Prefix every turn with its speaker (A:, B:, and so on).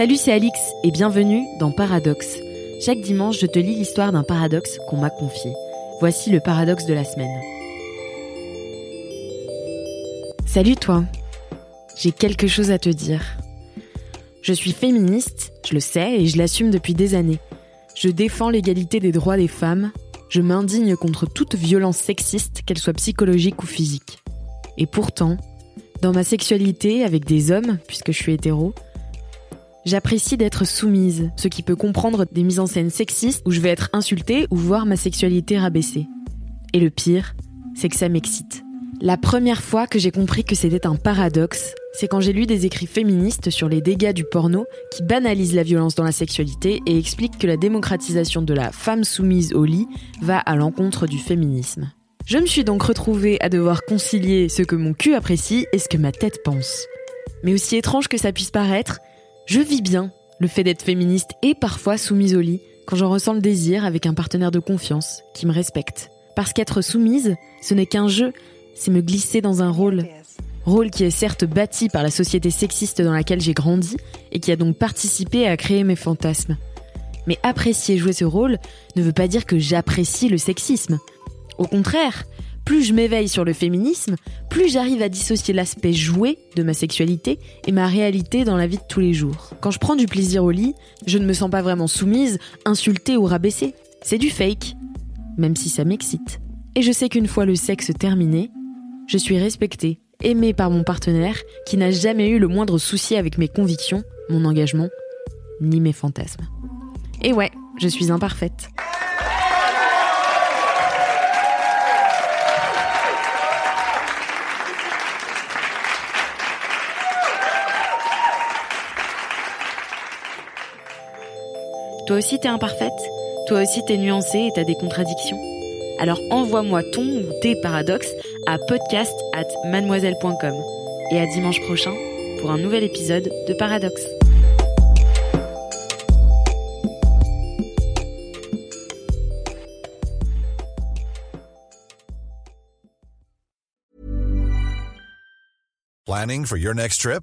A: Salut, c'est Alix et bienvenue dans Paradoxe. Chaque dimanche, je te lis l'histoire d'un paradoxe qu'on m'a confié. Voici le paradoxe de la semaine. Salut toi, j'ai quelque chose à te dire. Je suis féministe, je le sais et je l'assume depuis des années. Je défends l'égalité des droits des femmes, je m'indigne contre toute violence sexiste, qu'elle soit psychologique ou physique. Et pourtant, dans ma sexualité avec des hommes, puisque je suis hétéro, J'apprécie d'être soumise, ce qui peut comprendre des mises en scène sexistes où je vais être insultée ou voir ma sexualité rabaissée. Et le pire, c'est que ça m'excite. La première fois que j'ai compris que c'était un paradoxe, c'est quand j'ai lu des écrits féministes sur les dégâts du porno qui banalisent la violence dans la sexualité et expliquent que la démocratisation de la femme soumise au lit va à l'encontre du féminisme. Je me suis donc retrouvée à devoir concilier ce que mon cul apprécie et ce que ma tête pense. Mais aussi étrange que ça puisse paraître, je vis bien le fait d'être féministe et parfois soumise au lit quand j'en ressens le désir avec un partenaire de confiance qui me respecte. Parce qu'être soumise, ce n'est qu'un jeu, c'est me glisser dans un rôle. Rôle qui est certes bâti par la société sexiste dans laquelle j'ai grandi et qui a donc participé à créer mes fantasmes. Mais apprécier jouer ce rôle ne veut pas dire que j'apprécie le sexisme. Au contraire, plus je m'éveille sur le féminisme, plus j'arrive à dissocier l'aspect joué de ma sexualité et ma réalité dans la vie de tous les jours. Quand je prends du plaisir au lit, je ne me sens pas vraiment soumise, insultée ou rabaissée. C'est du fake, même si ça m'excite. Et je sais qu'une fois le sexe terminé, je suis respectée, aimée par mon partenaire qui n'a jamais eu le moindre souci avec mes convictions, mon engagement, ni mes fantasmes. Et ouais, je suis imparfaite. Toi aussi t'es imparfaite Toi aussi t'es nuancée et t'as des contradictions Alors envoie-moi ton ou tes paradoxes à podcast at mademoiselle.com. Et à dimanche prochain pour un nouvel épisode de Paradoxe.
B: Planning for your next trip?